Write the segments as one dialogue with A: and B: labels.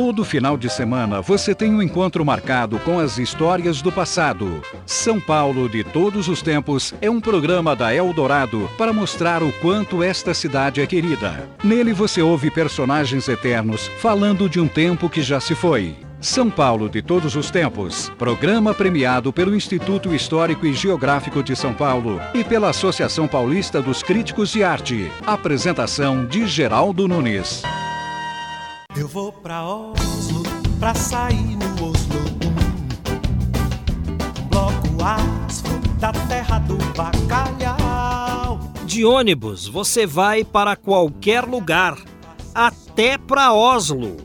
A: Todo final de semana você tem um encontro marcado com as histórias do passado. São Paulo de Todos os Tempos é um programa da Eldorado para mostrar o quanto esta cidade é querida. Nele você ouve personagens eternos falando de um tempo que já se foi. São Paulo de Todos os Tempos. Programa premiado pelo Instituto Histórico e Geográfico de São Paulo e pela Associação Paulista dos Críticos de Arte. Apresentação de Geraldo Nunes.
B: Eu vou pra Oslo pra sair no Oslo Bloco asfo da terra do bacalhau.
C: De ônibus você vai para qualquer lugar, até para Oslo.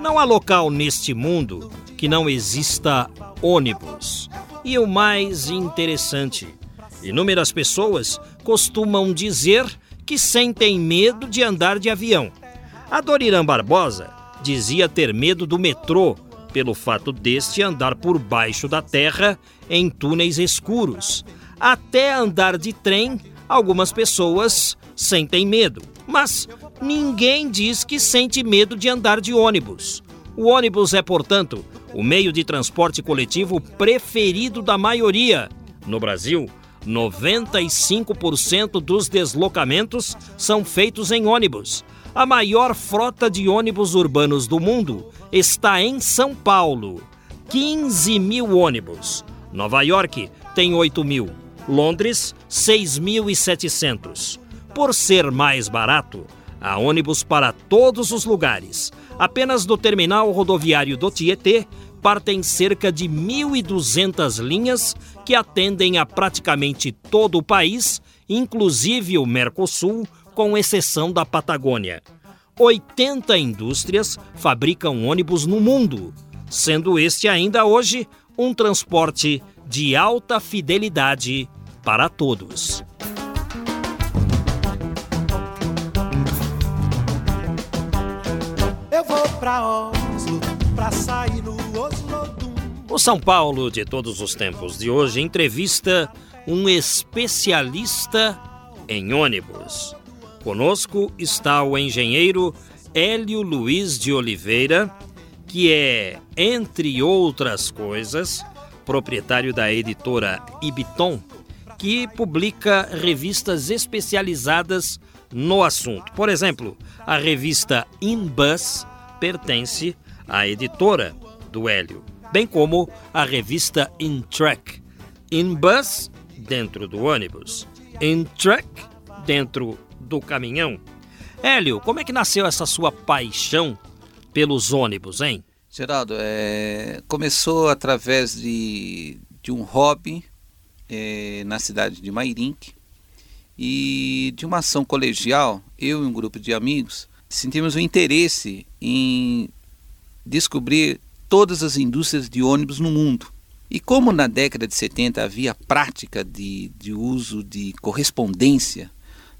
C: Não há local neste mundo que não exista ônibus. E o mais interessante, inúmeras pessoas costumam dizer que sentem medo de andar de avião. A Dorirã Barbosa dizia ter medo do metrô pelo fato deste andar por baixo da terra em túneis escuros. Até andar de trem, algumas pessoas sentem medo, mas ninguém diz que sente medo de andar de ônibus. O ônibus é, portanto, o meio de transporte coletivo preferido da maioria. No Brasil, 95% dos deslocamentos são feitos em ônibus. A maior frota de ônibus urbanos do mundo está em São Paulo. 15 mil ônibus. Nova York tem 8 mil. Londres, 6.700. Por ser mais barato, há ônibus para todos os lugares. Apenas do terminal rodoviário do Tietê partem cerca de 1.200 linhas que atendem a praticamente todo o país, inclusive o Mercosul, com exceção da Patagônia. 80 indústrias fabricam ônibus no mundo, sendo este ainda hoje um transporte de alta fidelidade para todos.
B: Eu vou pra Oslo pra sair no
C: O São Paulo de todos os tempos de hoje entrevista um especialista em ônibus. Conosco está o engenheiro Hélio Luiz de Oliveira, que é, entre outras coisas, proprietário da editora Ibiton, que publica revistas especializadas no assunto. Por exemplo, a revista InBus pertence à editora do Hélio, bem como a revista InTrack. InBus, dentro do ônibus. InTrack, dentro do caminhão. Hélio, como é que nasceu essa sua paixão pelos ônibus, hein?
D: Geraldo, é, começou através de, de um hobby é, na cidade de Mairink e de uma ação colegial, eu e um grupo de amigos sentimos o interesse em descobrir todas as indústrias de ônibus no mundo. E como na década de 70 havia prática de, de uso de correspondência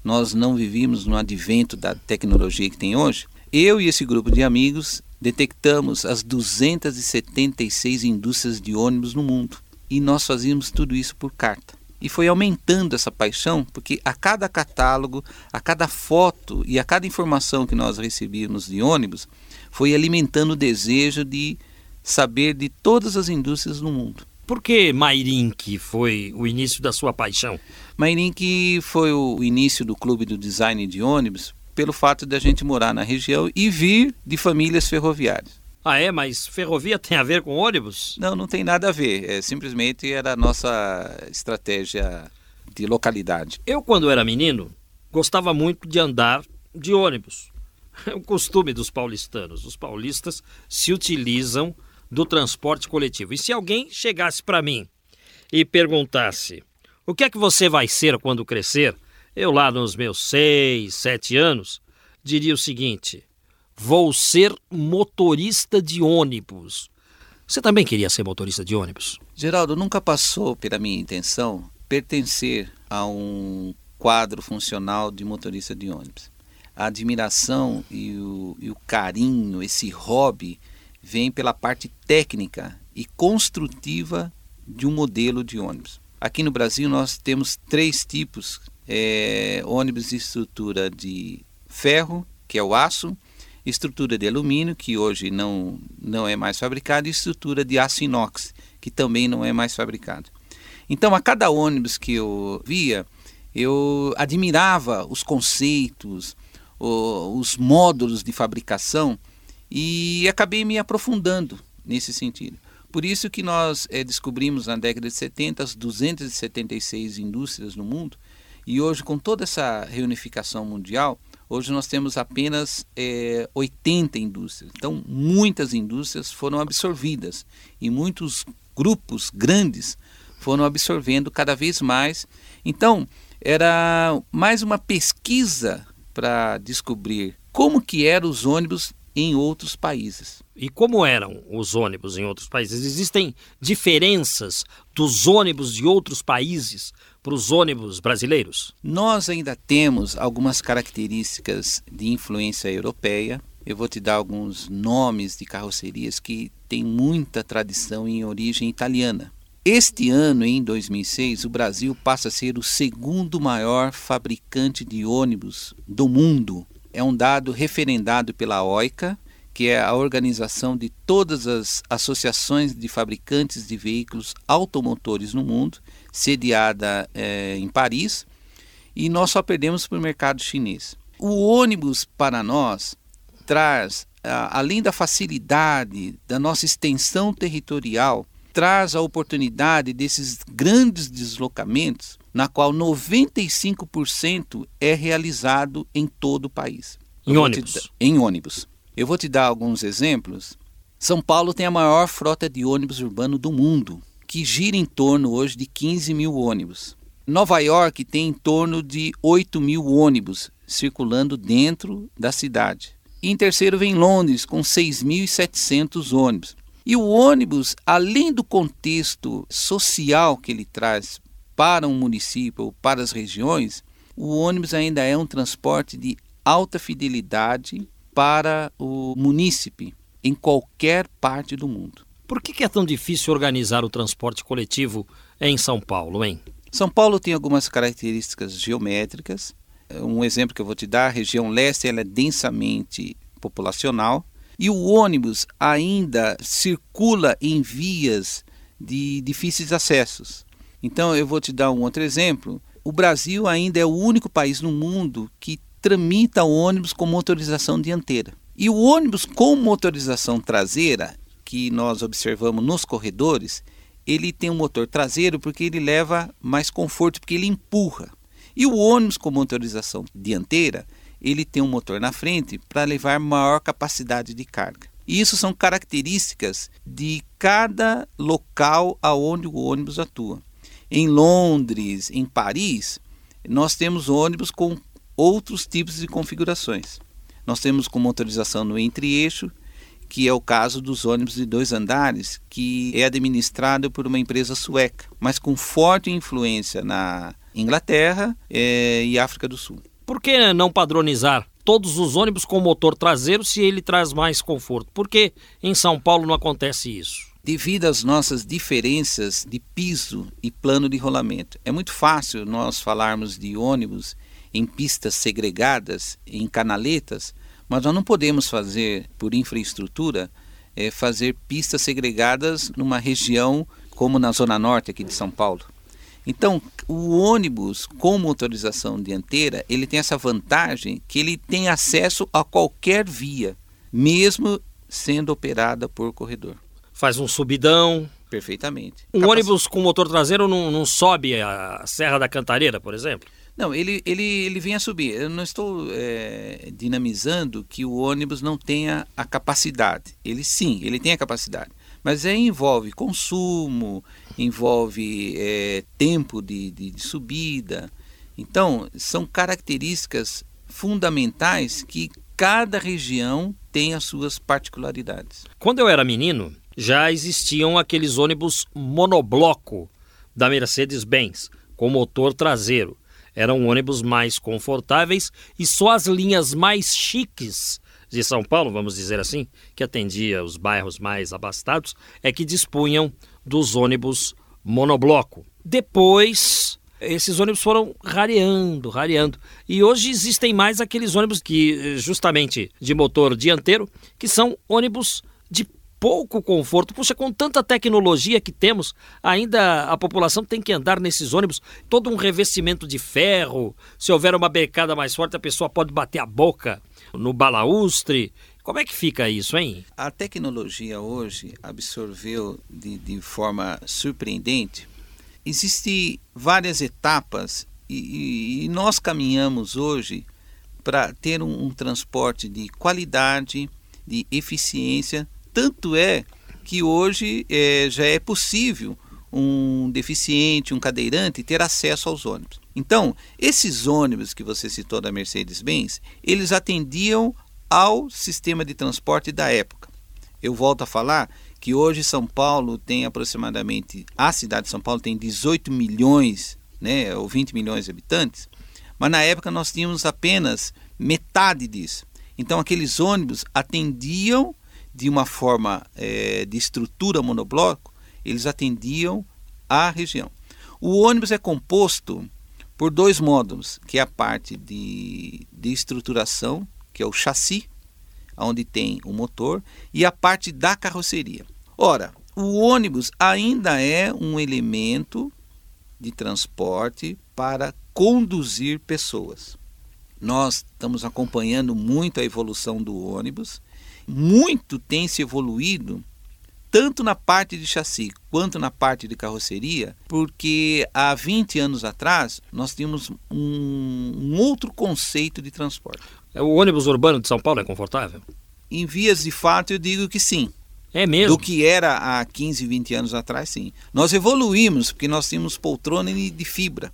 D: nós não vivíamos no advento da tecnologia que tem hoje, eu e esse grupo de amigos detectamos as 276 indústrias de ônibus no mundo e nós fazíamos tudo isso por carta. E foi aumentando essa paixão, porque a cada catálogo, a cada foto e a cada informação que nós recebíamos de ônibus, foi alimentando o desejo de saber de todas as indústrias no mundo.
C: Por que Mairink foi o início da sua paixão?
D: Mairink foi o início do clube do design de ônibus pelo fato de a gente morar na região e vir de famílias ferroviárias.
C: Ah, é? Mas ferrovia tem a ver com ônibus?
D: Não, não tem nada a ver. É, simplesmente era a nossa estratégia de localidade.
C: Eu, quando era menino, gostava muito de andar de ônibus. É o costume dos paulistanos. Os paulistas se utilizam do transporte coletivo. E se alguém chegasse para mim e perguntasse: o que é que você vai ser quando crescer? Eu, lá nos meus seis, sete anos, diria o seguinte: vou ser motorista de ônibus. Você também queria ser motorista de ônibus?
D: Geraldo, nunca passou pela minha intenção pertencer a um quadro funcional de motorista de ônibus. A admiração e o, e o carinho, esse hobby vem pela parte técnica e construtiva de um modelo de ônibus. Aqui no Brasil nós temos três tipos: é, ônibus de estrutura de ferro, que é o aço, estrutura de alumínio, que hoje não, não é mais fabricada, e estrutura de aço inox, que também não é mais fabricado. Então, a cada ônibus que eu via, eu admirava os conceitos, os módulos de fabricação e acabei me aprofundando nesse sentido. Por isso que nós é, descobrimos na década de 70 as 276 indústrias no mundo e hoje com toda essa reunificação mundial, hoje nós temos apenas é, eh, 80 indústrias. Então muitas indústrias foram absorvidas e muitos grupos grandes foram absorvendo cada vez mais. Então era mais uma pesquisa para descobrir como que eram os ônibus em outros países.
C: E como eram os ônibus em outros países? Existem diferenças dos ônibus de outros países para os ônibus brasileiros?
D: Nós ainda temos algumas características de influência europeia. Eu vou te dar alguns nomes de carrocerias que têm muita tradição em origem italiana. Este ano, em 2006, o Brasil passa a ser o segundo maior fabricante de ônibus do mundo é um dado referendado pela OICA, que é a organização de todas as associações de fabricantes de veículos automotores no mundo, sediada é, em Paris, e nós só perdemos para o mercado chinês. O ônibus para nós traz, além da facilidade da nossa extensão territorial, traz a oportunidade desses grandes deslocamentos na qual 95% é realizado em todo o país.
C: Em ônibus?
D: em ônibus. Eu vou te dar alguns exemplos. São Paulo tem a maior frota de ônibus urbano do mundo, que gira em torno hoje de 15 mil ônibus. Nova York tem em torno de 8 mil ônibus circulando dentro da cidade. E em terceiro vem Londres, com 6.700 ônibus. E o ônibus, além do contexto social que ele traz para um município ou para as regiões, o ônibus ainda é um transporte de alta fidelidade para o munícipe em qualquer parte do mundo.
C: Por que é tão difícil organizar o transporte coletivo em São Paulo, hein?
D: São Paulo tem algumas características geométricas. Um exemplo que eu vou te dar, a região leste ela é densamente populacional e o ônibus ainda circula em vias de difíceis acessos. Então eu vou te dar um outro exemplo. O Brasil ainda é o único país no mundo que tramita o ônibus com motorização dianteira. E o ônibus com motorização traseira, que nós observamos nos corredores, ele tem um motor traseiro porque ele leva mais conforto, porque ele empurra. E o ônibus com motorização dianteira, ele tem um motor na frente para levar maior capacidade de carga. E isso são características de cada local aonde o ônibus atua. Em Londres, em Paris, nós temos ônibus com outros tipos de configurações. Nós temos com motorização no entre-eixo, que é o caso dos ônibus de dois andares, que é administrado por uma empresa sueca, mas com forte influência na Inglaterra é, e África do Sul.
C: Por que não padronizar todos os ônibus com motor traseiro se ele traz mais conforto? Por que em São Paulo não acontece isso?
D: Devido às nossas diferenças de piso e plano de rolamento. É muito fácil nós falarmos de ônibus em pistas segregadas, em canaletas, mas nós não podemos fazer, por infraestrutura, é, fazer pistas segregadas numa região como na Zona Norte aqui de São Paulo. Então, o ônibus com motorização dianteira, ele tem essa vantagem que ele tem acesso a qualquer via, mesmo sendo operada por corredor
C: faz um subidão.
D: Perfeitamente.
C: Um Capac... ônibus com motor traseiro não, não sobe a Serra da Cantareira, por exemplo?
D: Não, ele, ele, ele vem a subir. Eu não estou é, dinamizando que o ônibus não tenha a capacidade. Ele sim, ele tem a capacidade. Mas aí envolve consumo, envolve é, tempo de, de, de subida. Então, são características fundamentais que cada região tem as suas particularidades.
C: Quando eu era menino, já existiam aqueles ônibus monobloco da Mercedes-Benz, com motor traseiro. Eram ônibus mais confortáveis e só as linhas mais chiques de São Paulo, vamos dizer assim, que atendia os bairros mais abastados, é que dispunham dos ônibus monobloco. Depois esses ônibus foram rareando, rareando. E hoje existem mais aqueles ônibus que, justamente de motor dianteiro, que são ônibus de pouco conforto. Puxa, com tanta tecnologia que temos, ainda a população tem que andar nesses ônibus, todo um revestimento de ferro. Se houver uma becada mais forte, a pessoa pode bater a boca no balaustre. Como é que fica isso, hein?
D: A tecnologia hoje absorveu de, de forma surpreendente. Existem várias etapas e, e, e nós caminhamos hoje para ter um, um transporte de qualidade, de eficiência tanto é que hoje é, já é possível um deficiente, um cadeirante ter acesso aos ônibus. Então, esses ônibus que você citou da Mercedes-Benz, eles atendiam ao sistema de transporte da época. Eu volto a falar que hoje São Paulo tem aproximadamente, a cidade de São Paulo tem 18 milhões, né, ou 20 milhões de habitantes, mas na época nós tínhamos apenas metade disso. Então aqueles ônibus atendiam de uma forma é, de estrutura monobloco, eles atendiam à região. O ônibus é composto por dois módulos, que é a parte de, de estruturação, que é o chassi, onde tem o motor, e a parte da carroceria. Ora, o ônibus ainda é um elemento de transporte para conduzir pessoas. Nós estamos acompanhando muito a evolução do ônibus muito tem se evoluído tanto na parte de chassi quanto na parte de carroceria, porque há 20 anos atrás nós tínhamos um, um, outro conceito de transporte.
C: É, o ônibus urbano de São Paulo é confortável?
D: Em vias de fato, eu digo que sim.
C: É mesmo?
D: Do que era há 15, 20 anos atrás, sim. Nós evoluímos, porque nós tínhamos poltrona de fibra.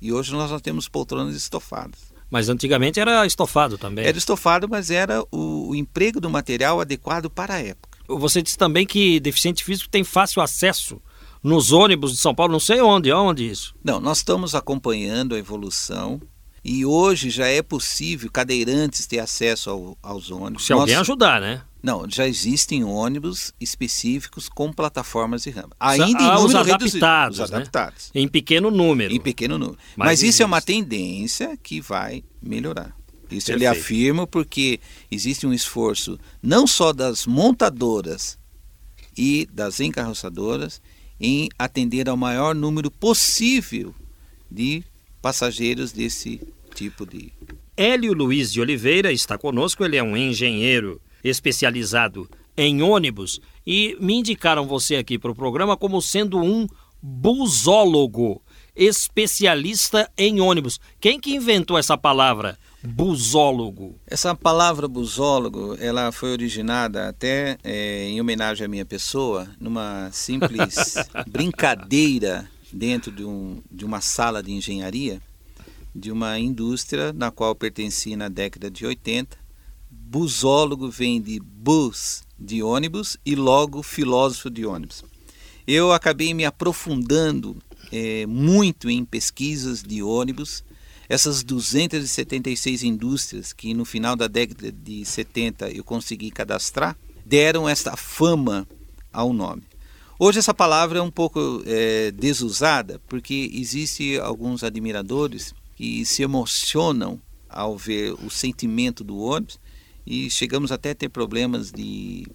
D: E hoje nós temos poltronas estofadas.
C: Mas antigamente era estofado também.
D: Era estofado, mas era o, emprego do material adequado para a época.
C: Você disse também que deficiente físico tem fácil acesso nos ônibus de São Paulo, não sei onde, onde isso?
D: Não, nós estamos acompanhando a evolução e hoje já é possível cadeirantes ter acesso ao, aos ônibus.
C: Se alguém ajudar, né?
D: Não, já existem ônibus específicos com plataformas de rampa. Ainda
C: ah,
D: em
C: os adaptados,
D: os
C: né?
D: adaptados.
C: Em pequeno número.
D: Em pequeno número. Mas, Mas isso é uma tendência que vai melhorar. Isso Perfeito. ele afirma porque existe um esforço não só das montadoras e das encarroçadoras em atender ao maior número possível de passageiros desse tipo de.
C: Hélio Luiz de Oliveira está conosco, ele é um engenheiro especializado em ônibus e me indicaram você aqui para o programa como sendo um busólogo, especialista em ônibus. Quem que inventou essa palavra? Busólogo.
D: Essa palavra busólogo, ela foi originada até é, em homenagem à minha pessoa, numa simples brincadeira dentro de, um, de uma sala de engenharia de uma indústria na qual pertenci na década de 80 busólogo vem de bus, de ônibus, e logo filósofo de ônibus. Eu acabei me aprofundando é, muito em pesquisas de ônibus. Essas 276 indústrias que no final da década de 70 eu consegui cadastrar, deram esta fama ao nome. Hoje essa palavra é um pouco é, desusada, porque existe alguns admiradores que se emocionam ao ver o sentimento do ônibus e chegamos até a ter problemas de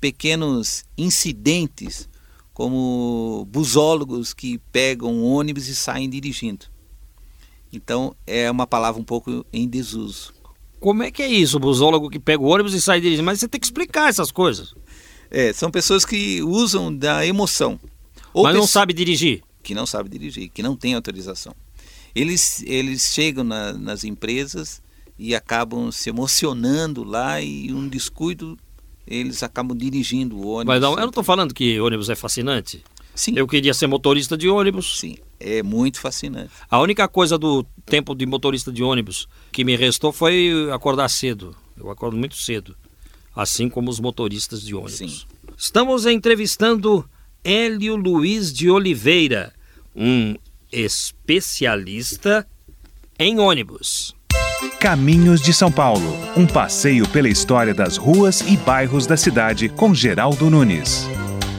D: pequenos incidentes, como busólogos que pegam ônibus e saem dirigindo. Então é uma palavra um pouco em desuso.
C: Como é que é isso, o busólogo que pega o ônibus e sai dirigindo? Mas você tem que explicar essas coisas.
D: É, são pessoas que usam da emoção.
C: Ou Mas não sabe dirigir?
D: Que não sabe dirigir, que não tem autorização. Eles, eles chegam na, nas empresas e acabam se emocionando lá e um descuido eles acabam dirigindo o ônibus.
C: Mas não, eu não estou falando que ônibus é fascinante.
D: Sim.
C: Eu queria ser motorista de ônibus.
D: Sim, é muito fascinante.
C: A única coisa do tempo de motorista de ônibus que me restou foi acordar cedo. Eu acordo muito cedo, assim como os motoristas de ônibus. Sim. Estamos entrevistando Hélio Luiz de Oliveira, um especialista em ônibus.
A: Caminhos de São Paulo, um passeio pela história das ruas e bairros da cidade com Geraldo Nunes.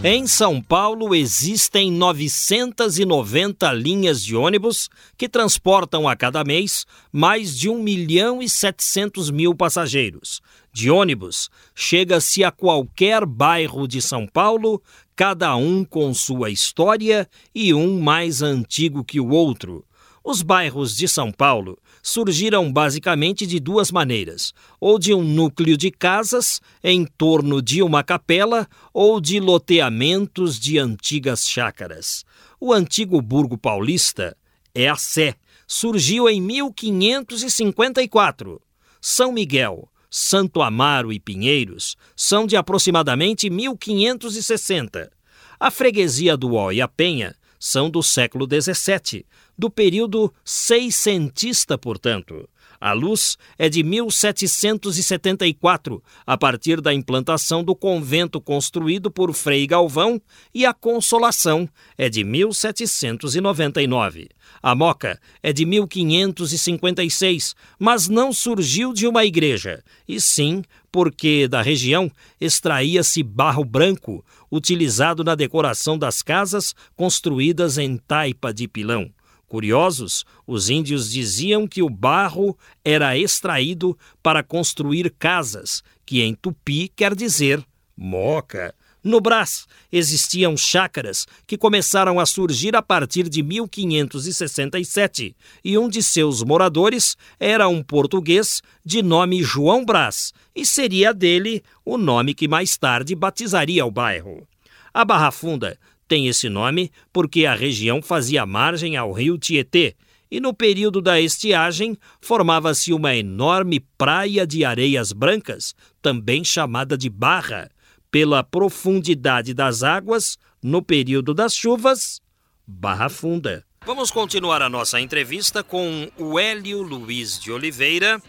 C: Em São Paulo existem 990 linhas de ônibus que transportam a cada mês mais de 1 milhão e 700 mil passageiros. De ônibus, chega-se a qualquer bairro de São Paulo, cada um com sua história e um mais antigo que o outro. Os bairros de São Paulo surgiram basicamente de duas maneiras: ou de um núcleo de casas em torno de uma capela, ou de loteamentos de antigas chácaras. O antigo Burgo Paulista é a Sé, surgiu em 1554. São Miguel, Santo Amaro e Pinheiros são de aproximadamente 1560. A freguesia do Ó e a Penha são do século XVII, do período seiscentista, portanto. A luz é de 1774, a partir da implantação do convento construído por Frei Galvão, e a Consolação é de 1799. A Moca é de 1556, mas não surgiu de uma igreja, e sim porque da região extraía-se barro branco, utilizado na decoração das casas construídas em taipa de pilão. Curiosos, os índios diziam que o barro era extraído para construir casas, que em tupi quer dizer moca. No Brás existiam chácaras que começaram a surgir a partir de 1567 e um de seus moradores era um português de nome João Brás e seria dele o nome que mais tarde batizaria o bairro. A Barra Funda tem esse nome porque a região fazia margem ao rio Tietê e no período da estiagem formava-se uma enorme praia de areias brancas, também chamada de barra, pela profundidade das águas no período das chuvas, Barra Funda. Vamos continuar a nossa entrevista com o Hélio Luiz de Oliveira,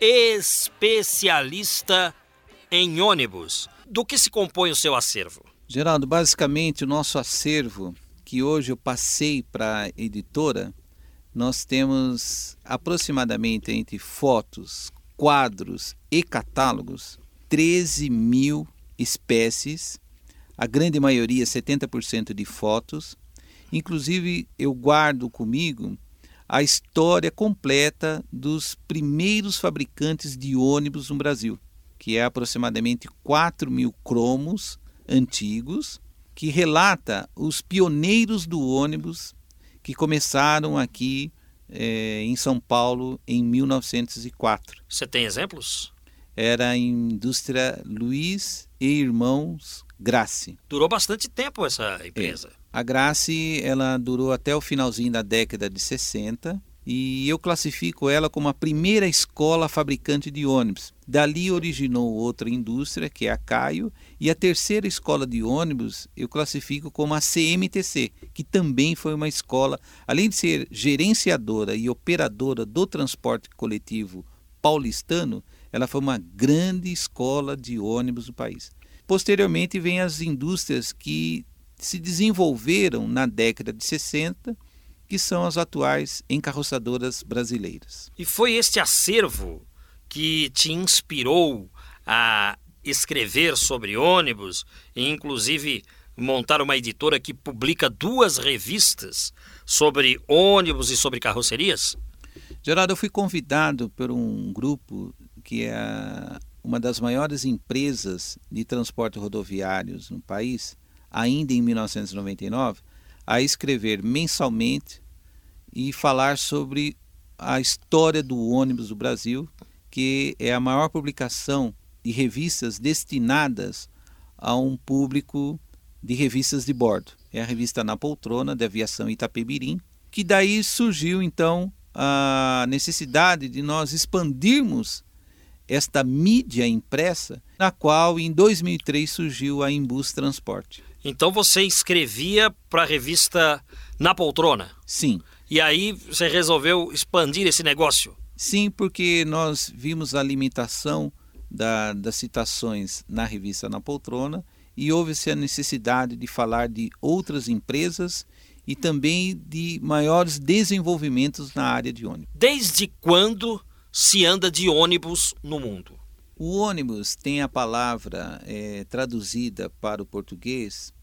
C: especialista em ônibus. Do que se compõe o seu acervo?
D: Geraldo, basicamente o nosso acervo, que hoje eu passei para a editora, nós temos aproximadamente entre fotos, quadros e catálogos 13 mil espécies, a grande maioria, 70% de fotos. Inclusive, eu guardo comigo a história completa dos primeiros fabricantes de ônibus no Brasil, que é aproximadamente 4 mil cromos antigos que relata os pioneiros do ônibus que começaram aqui é, em São Paulo em 1904.
C: Você tem exemplos?
D: Era a indústria Luiz e Irmãos Grace.
C: Durou bastante tempo essa empresa. É.
D: A Grace ela durou até o finalzinho da década de 60 e eu classifico ela como a primeira escola fabricante de ônibus. Dali originou outra indústria, que é a Caio, e a terceira escola de ônibus eu classifico como a CMTC, que também foi uma escola, além de ser gerenciadora e operadora do transporte coletivo paulistano, ela foi uma grande escola de ônibus do país. Posteriormente vem as indústrias que se desenvolveram na década de 60 que são as atuais encarroçadoras brasileiras.
C: E foi este acervo que te inspirou a escrever sobre ônibus e, inclusive, montar uma editora que publica duas revistas sobre ônibus e sobre carrocerias?
D: Geraldo, eu fui convidado por um grupo que é uma das maiores empresas de transporte rodoviários no país, ainda em 1999, a escrever mensalmente e falar sobre a história do ônibus do Brasil, que é a maior publicação de revistas destinadas a um público de revistas de bordo. É a revista Na Poltrona, de Aviação Itapemirim, que daí surgiu então a necessidade de nós expandirmos esta mídia impressa, na qual em 2003 surgiu a Imbus Transporte.
C: Então você escrevia para a revista Na Poltrona?
D: Sim.
C: E aí você resolveu expandir esse negócio?
D: Sim, porque nós vimos a limitação da, das citações na revista Na Poltrona e houve-se a necessidade de falar de outras empresas e também de maiores desenvolvimentos na área de ônibus.
C: Desde quando se anda de ônibus no mundo?
D: O ônibus tem a palavra é, traduzida para o português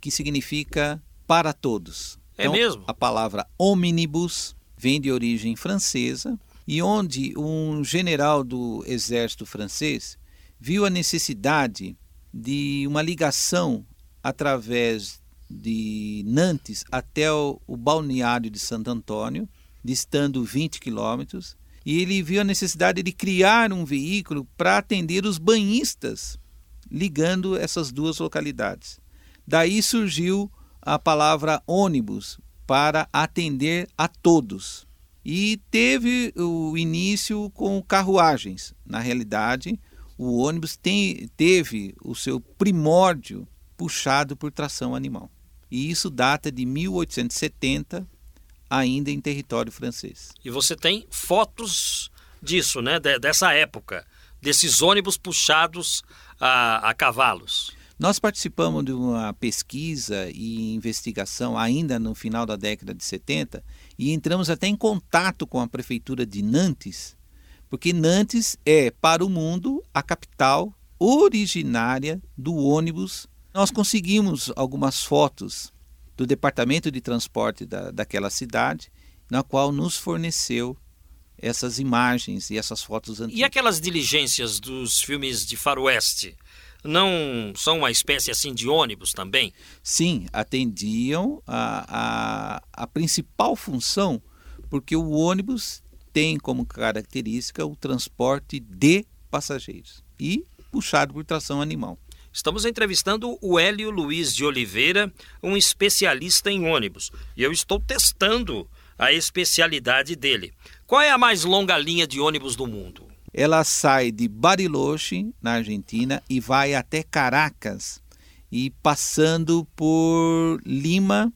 D: que significa para todos.
C: É então, mesmo?
D: A palavra omnibus vem de origem francesa e onde um general do exército francês viu a necessidade de uma ligação através de Nantes até o, o balneário de Santo Antônio, distando 20 quilômetros, e ele viu a necessidade de criar um veículo para atender os banhistas, ligando essas duas localidades. Daí surgiu a palavra ônibus para atender a todos. E teve o início com carruagens. Na realidade, o ônibus tem, teve o seu primórdio puxado por tração animal. E isso data de 1870, ainda em território francês.
C: E você tem fotos disso, né? dessa época, desses ônibus puxados a, a cavalos.
D: Nós participamos de uma pesquisa e investigação ainda no final da década de 70 e entramos até em contato com a prefeitura de Nantes, porque Nantes é, para o mundo, a capital originária do ônibus. Nós conseguimos algumas fotos do departamento de transporte da, daquela cidade, na qual nos forneceu essas imagens e essas fotos antigas.
C: E aquelas diligências dos filmes de faroeste? Não são uma espécie assim de ônibus também?
D: Sim, atendiam a, a, a principal função, porque o ônibus tem como característica o transporte de passageiros e puxado por tração animal.
C: Estamos entrevistando o Hélio Luiz de Oliveira, um especialista em ônibus, e eu estou testando a especialidade dele. Qual é a mais longa linha de ônibus do mundo?
D: Ela sai de Bariloche, na Argentina, e vai até Caracas, e passando por Lima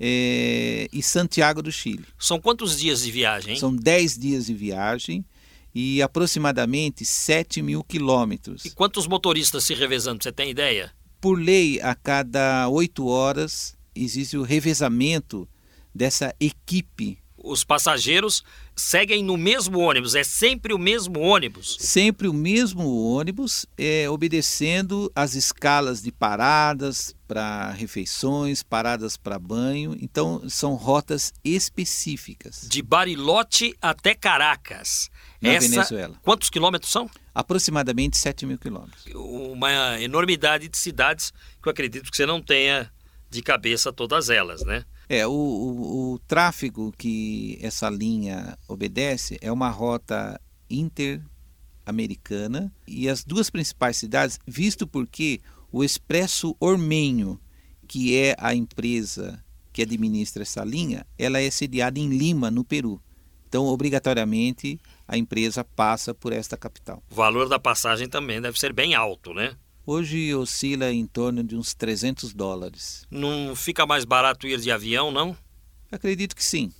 D: é, e Santiago do Chile.
C: São quantos dias de viagem? Hein?
D: São 10 dias de viagem e aproximadamente 7 mil quilômetros.
C: E quantos motoristas se revezando? Você tem ideia?
D: Por lei, a cada 8 horas existe o revezamento dessa equipe
C: os passageiros seguem no mesmo ônibus, é sempre o mesmo ônibus.
D: Sempre o mesmo ônibus, é, obedecendo as escalas de paradas para refeições, paradas para banho. Então, são rotas específicas.
C: De Barilote até Caracas.
D: Na Essa, Venezuela.
C: Quantos quilômetros são?
D: Aproximadamente 7 mil quilômetros.
C: Uma enormidade de cidades que eu acredito que você não tenha de cabeça todas elas, né?
D: É, o, o, o tráfego que essa linha obedece é uma rota interamericana e as duas principais cidades, visto porque o Expresso Ormenho, que é a empresa que administra essa linha, ela é sediada em Lima, no Peru. Então, obrigatoriamente, a empresa passa por esta capital.
C: O valor da passagem também deve ser bem alto, né?
D: Hoje oscila em torno de uns 300 dólares.
C: Não fica mais barato ir de avião, não?
D: Acredito que sim.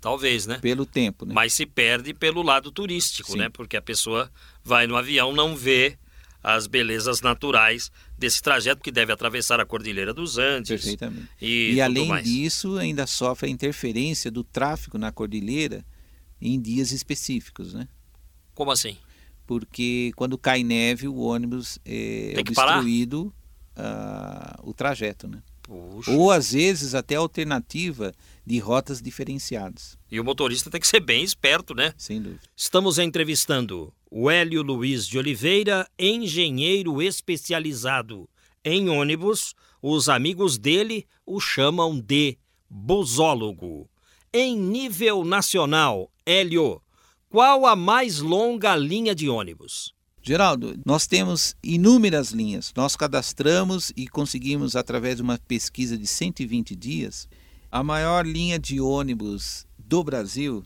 C: Talvez, né?
D: Pelo tempo, né?
C: Mas se perde pelo lado turístico, sim. né? Porque a pessoa vai no avião, não vê as belezas naturais desse trajeto que deve atravessar a Cordilheira dos Andes.
D: Perfeitamente. E, e além mais. disso, ainda sofre a interferência do tráfego na cordilheira em dias específicos, né?
C: Como assim?
D: Porque quando cai neve o ônibus é obstruído uh, o trajeto, né?
C: Puxa.
D: Ou às vezes até alternativa de rotas diferenciadas.
C: E o motorista tem que ser bem esperto, né?
D: Sem dúvida.
C: Estamos entrevistando o Hélio Luiz de Oliveira, engenheiro especializado em ônibus. Os amigos dele o chamam de busólogo. Em nível nacional, Hélio, qual a mais longa linha de ônibus?
D: Geraldo, nós temos inúmeras linhas. Nós cadastramos e conseguimos, através de uma pesquisa de 120 dias, a maior linha de ônibus do Brasil.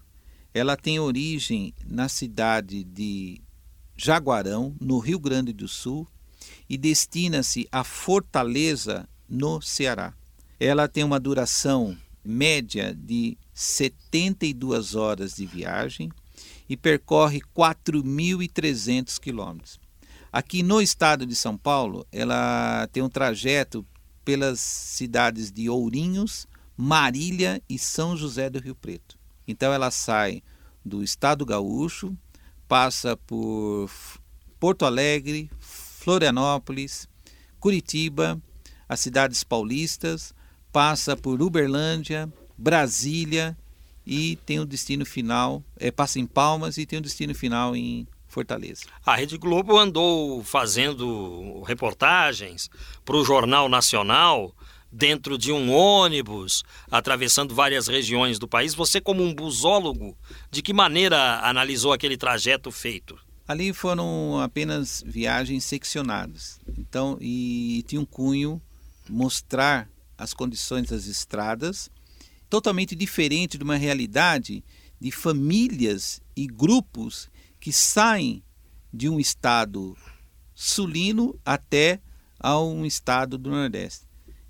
D: Ela tem origem na cidade de Jaguarão, no Rio Grande do Sul, e destina-se a Fortaleza, no Ceará. Ela tem uma duração média de 72 horas de viagem e percorre 4.300 quilômetros. Aqui no estado de São Paulo, ela tem um trajeto pelas cidades de Ourinhos, Marília e São José do Rio Preto. Então ela sai do estado gaúcho, passa por Porto Alegre, Florianópolis, Curitiba, as cidades paulistas, passa por Uberlândia, Brasília e tem o destino final, é, passa em Palmas e tem o destino final em Fortaleza.
C: A Rede Globo andou fazendo reportagens para o Jornal Nacional dentro de um ônibus, atravessando várias regiões do país. Você, como um busólogo, de que maneira analisou aquele trajeto feito?
D: Ali foram apenas viagens seccionadas. Então, e tinha um cunho mostrar as condições das estradas, totalmente diferente de uma realidade de famílias e grupos que saem de um estado sulino até a um estado do Nordeste.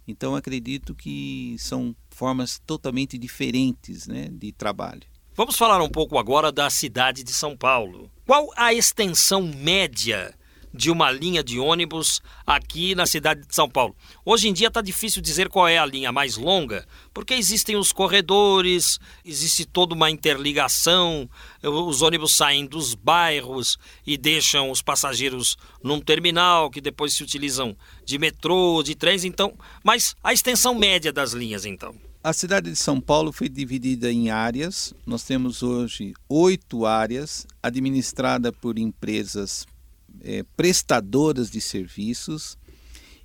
D: Então acredito que são formas totalmente diferentes né, de trabalho.
C: Vamos falar um pouco agora da cidade de São Paulo. Qual a extensão média de uma linha de ônibus aqui na cidade de São Paulo. Hoje em dia está difícil dizer qual é a linha mais longa, porque existem os corredores, existe toda uma interligação, os ônibus saem dos bairros e deixam os passageiros num terminal, que depois se utilizam de metrô, de trens, então. Mas a extensão média das linhas, então.
D: A cidade de São Paulo foi dividida em áreas. Nós temos hoje oito áreas administradas por empresas é, prestadoras de serviços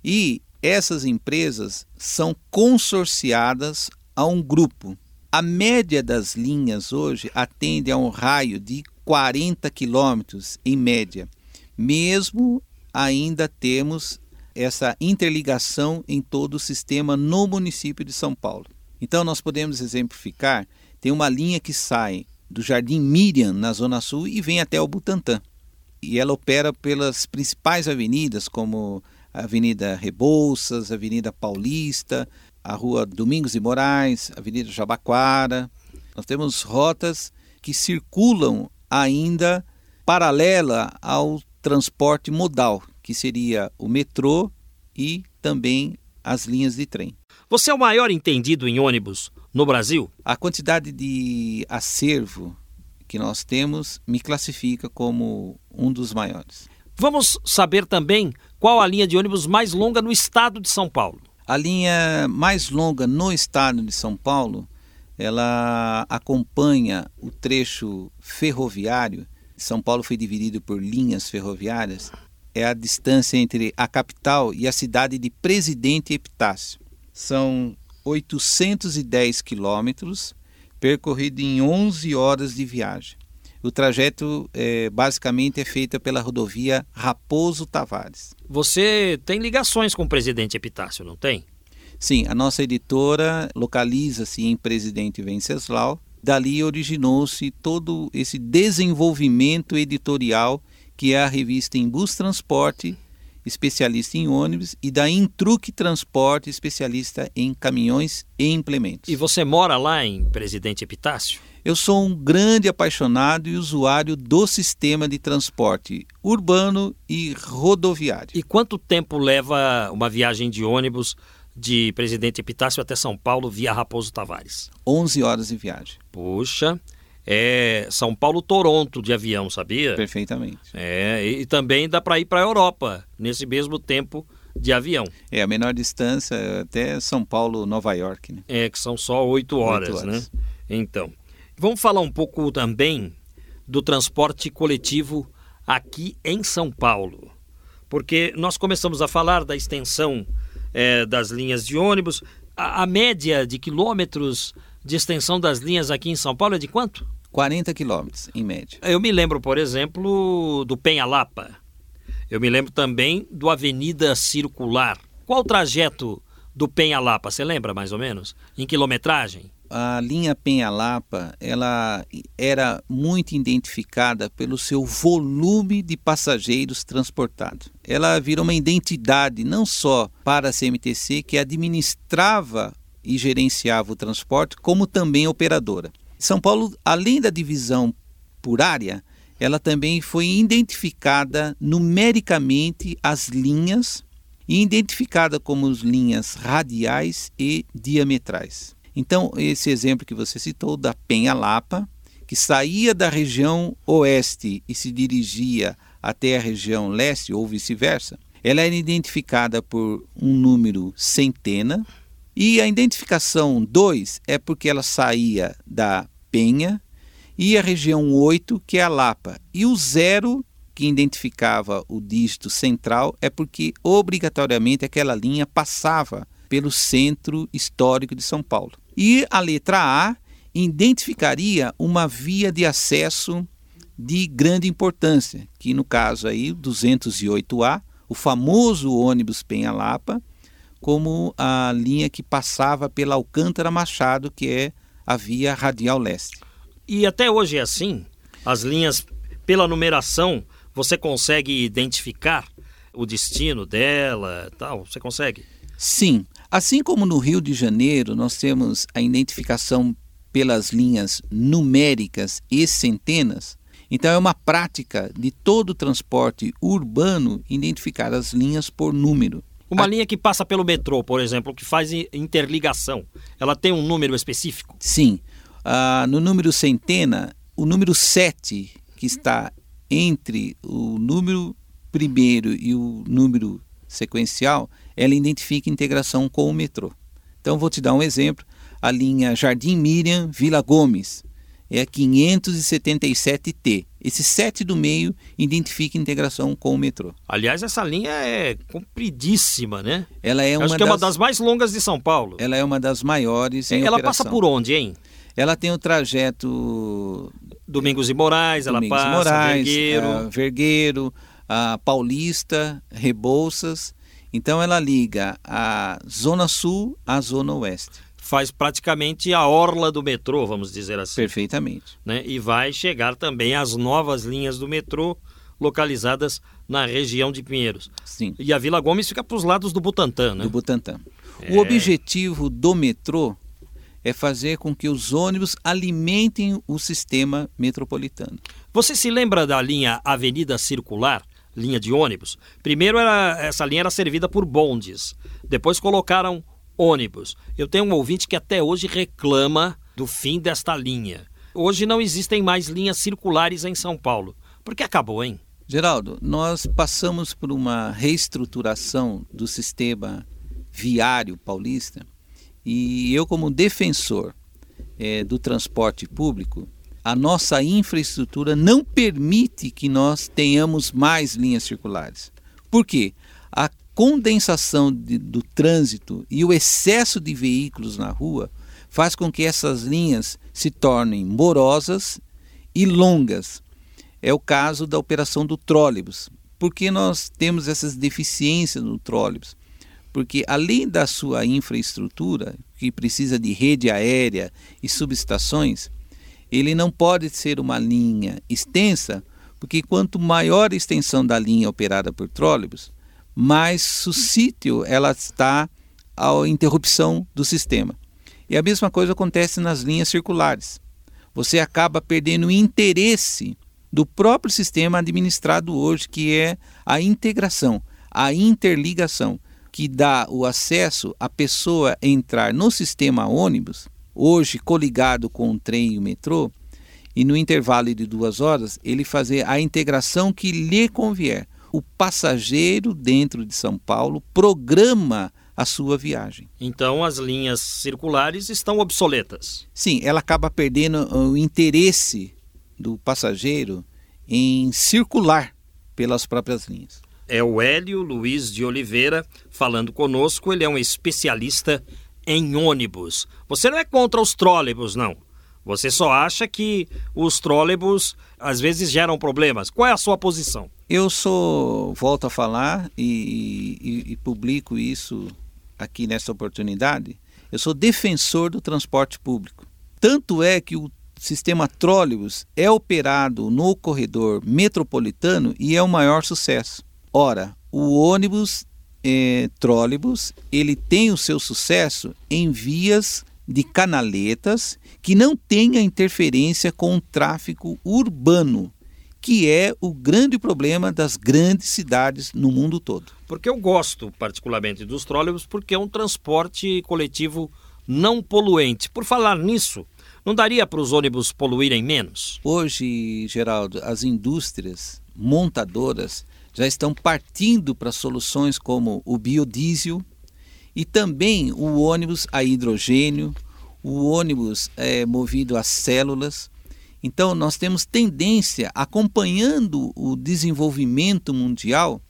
D: e essas empresas são consorciadas a um grupo. A média das linhas hoje atende a um raio de 40 quilômetros em média, mesmo ainda temos essa interligação em todo o sistema no município de São Paulo. Então nós podemos exemplificar, tem uma linha que sai do Jardim Miriam na Zona Sul e vem até o Butantã e ela opera pelas principais avenidas, como a Avenida Rebouças, a Avenida Paulista, a Rua Domingos de Moraes, a Avenida Jabaquara. Nós temos rotas que circulam ainda paralela ao transporte modal, que seria o metrô e também as linhas de trem.
C: Você é o maior entendido em ônibus no Brasil?
D: A quantidade de acervo que nós temos me classifica como um dos maiores.
C: Vamos saber também qual a linha de ônibus mais longa no estado de São Paulo.
D: A linha mais longa no estado de São Paulo, ela acompanha o trecho ferroviário. São Paulo foi dividido por linhas ferroviárias. É a distância entre a capital e a cidade de Presidente Epitácio. São 810 quilômetros percorrido em 11 horas de viagem. O trajeto é, basicamente é feito pela rodovia Raposo Tavares.
C: Você tem ligações com o presidente Epitácio, não tem?
D: Sim, a nossa editora localiza-se em Presidente Venceslau. Dali originou-se todo esse desenvolvimento editorial que é a revista Em Bus Transporte especialista em ônibus, e da Intruc Transporte, especialista em caminhões e implementos.
C: E você mora lá em Presidente Epitácio?
D: Eu sou um grande apaixonado e usuário do sistema de transporte urbano e rodoviário.
C: E quanto tempo leva uma viagem de ônibus de Presidente Epitácio até São Paulo via Raposo Tavares?
D: 11 horas de viagem.
C: Puxa, é São Paulo-Toronto de avião, sabia?
D: Perfeitamente.
C: É, e também dá para ir para a Europa nesse mesmo tempo de avião.
D: É, a menor distância é até São Paulo-Nova York, né?
C: É, que são só oito horas, horas, né? Então, vamos falar um pouco também do transporte coletivo aqui em São Paulo. Porque nós começamos a falar da extensão é, das linhas de ônibus, a, a média de quilômetros de extensão das linhas aqui em São Paulo é de quanto?
D: 40 quilômetros, em média.
C: Eu me lembro, por exemplo, do Penha Lapa. Eu me lembro também do Avenida Circular. Qual o trajeto do Penha Lapa? Você lembra mais ou menos? Em quilometragem?
D: A linha Penha Lapa, ela era muito identificada pelo seu volume de passageiros transportados. Ela virou uma identidade não só para a CMTC, que administrava e gerenciava o transporte, como também operadora. São Paulo, além da divisão por área, ela também foi identificada numericamente as linhas e identificada como linhas radiais e diametrais. Então, esse exemplo que você citou da Penha Lapa, que saía da região oeste e se dirigia até a região leste ou vice-versa, Ela era identificada por um número centena. E a identificação 2 é porque ela saía da Penha e a região 8, que é a Lapa. E o zero, que identificava o dígito central, é porque obrigatoriamente aquela linha passava pelo centro histórico de São Paulo. E a letra A identificaria uma via de acesso de grande importância, que no caso aí, 208A, o famoso ônibus Penha-Lapa, como a linha que passava pela Alcântara Machado, que é a via radial leste.
C: E até hoje é assim? As linhas, pela numeração, você consegue identificar o destino dela, tal? Você consegue?
D: Sim. Assim como no Rio de Janeiro, nós temos a identificação pelas linhas numéricas e centenas, então é uma prática de todo o transporte urbano identificar as linhas por número.
C: Uma a... linha que passa pelo metrô, por exemplo, que faz interligação, ela tem um número específico?
D: Sim. Ah, no número centena, o número 7, que está entre o número primeiro e o número sequencial, ela identifica integração com o metrô. Então, vou te dar um exemplo. A linha Jardim Miriam, Vila Gomes, é a 577T. Esse 7 do meio identifica integração com o metrô.
C: Aliás, essa linha é compridíssima, né?
D: Ela é uma
C: Acho
D: das...
C: que é uma das mais longas de São Paulo.
D: Ela é uma das maiores em
C: Ela
D: operação.
C: passa por onde, hein?
D: Ela tem o trajeto
C: Domingos e Moraes, ela
D: Domingos e
C: passa
D: Moraes,
C: Vergueiro.
D: a Vergueiro, a Paulista, Rebouças. Então ela liga a Zona Sul à Zona Oeste.
C: Faz praticamente a orla do metrô, vamos dizer assim.
D: Perfeitamente.
C: Né? E vai chegar também às novas linhas do metrô localizadas na região de Pinheiros.
D: Sim.
C: E a Vila Gomes fica para os lados do Butantã, né?
D: Do Butantã.
C: É.
D: O objetivo do metrô é fazer com que os ônibus alimentem o sistema metropolitano.
C: Você se lembra da linha Avenida Circular, linha de ônibus? Primeiro era, essa linha era servida por bondes, depois colocaram ônibus. Eu tenho um ouvinte que até hoje reclama do fim desta linha. Hoje não existem mais linhas circulares em São Paulo. Por que acabou, hein?
D: Geraldo, nós passamos por uma reestruturação do sistema viário paulista e eu, como defensor é, do transporte público, a nossa infraestrutura não permite que nós tenhamos mais linhas circulares. Por quê? A condensação de, do trânsito e o excesso de veículos na rua faz com que essas linhas se tornem morosas e longas. É o caso da operação do trólebus. Por que nós temos essas deficiências no trólebus? Porque além da sua infraestrutura, que precisa de rede aérea e subestações, ele não pode ser uma linha extensa, porque quanto maior a extensão da linha operada por trólebus, mais suscítil ela está à interrupção do sistema. E a mesma coisa acontece nas linhas circulares. Você acaba perdendo o interesse do próprio sistema administrado hoje, que é a integração, a interligação, que dá o acesso à pessoa entrar no sistema ônibus, hoje coligado com o trem e o metrô, e no intervalo de duas horas ele fazer a integração que lhe convier o passageiro dentro de São Paulo programa a sua viagem.
C: Então as linhas circulares estão obsoletas.
D: Sim, ela acaba perdendo o interesse do passageiro em circular pelas próprias linhas.
C: É o Hélio Luiz de Oliveira falando conosco. Ele é um especialista em ônibus. Você não é contra os trólebus, não. Você só acha que os trólebus às vezes geram problemas. Qual é a sua posição?
D: Eu sou, volto a falar e, e, e publico isso aqui nessa oportunidade. Eu sou defensor do transporte público. Tanto é que o sistema trólebus é operado no corredor metropolitano e é o maior sucesso. Ora, o ônibus é, trólebus ele tem o seu sucesso em vias de canaletas que não tenha interferência com o tráfego urbano, que é o grande problema das grandes cidades no mundo todo.
C: Porque eu gosto particularmente dos trólebus porque é um transporte coletivo não poluente. Por falar nisso, não daria para os ônibus poluírem menos?
D: Hoje, Geraldo, as indústrias montadoras já estão partindo para soluções como o biodiesel e também o ônibus a hidrogênio, o ônibus é, movido a células. Então, nós temos tendência, acompanhando o desenvolvimento mundial,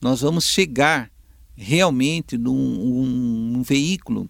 D: nós vamos chegar realmente num um, um veículo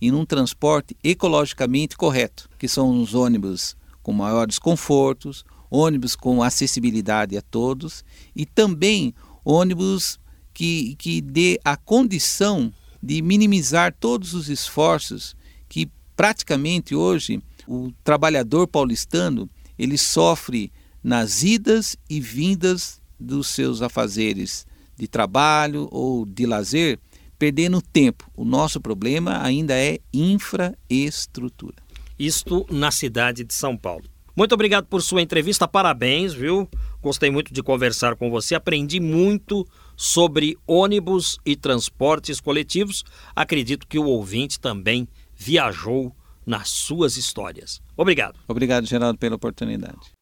D: e num transporte ecologicamente correto, que são os ônibus com maiores confortos, ônibus com acessibilidade a todos e também ônibus que, que dê a condição de minimizar todos os esforços que praticamente hoje o trabalhador paulistano ele sofre nas idas e vindas dos seus afazeres de trabalho ou de lazer, perdendo tempo. O nosso problema ainda é infraestrutura.
C: Isto na cidade de São Paulo. Muito obrigado por sua entrevista, parabéns, viu? Gostei muito de conversar com você, aprendi muito sobre ônibus e transportes coletivos. Acredito que o ouvinte também viajou nas suas histórias. Obrigado.
D: Obrigado, Geraldo, pela oportunidade.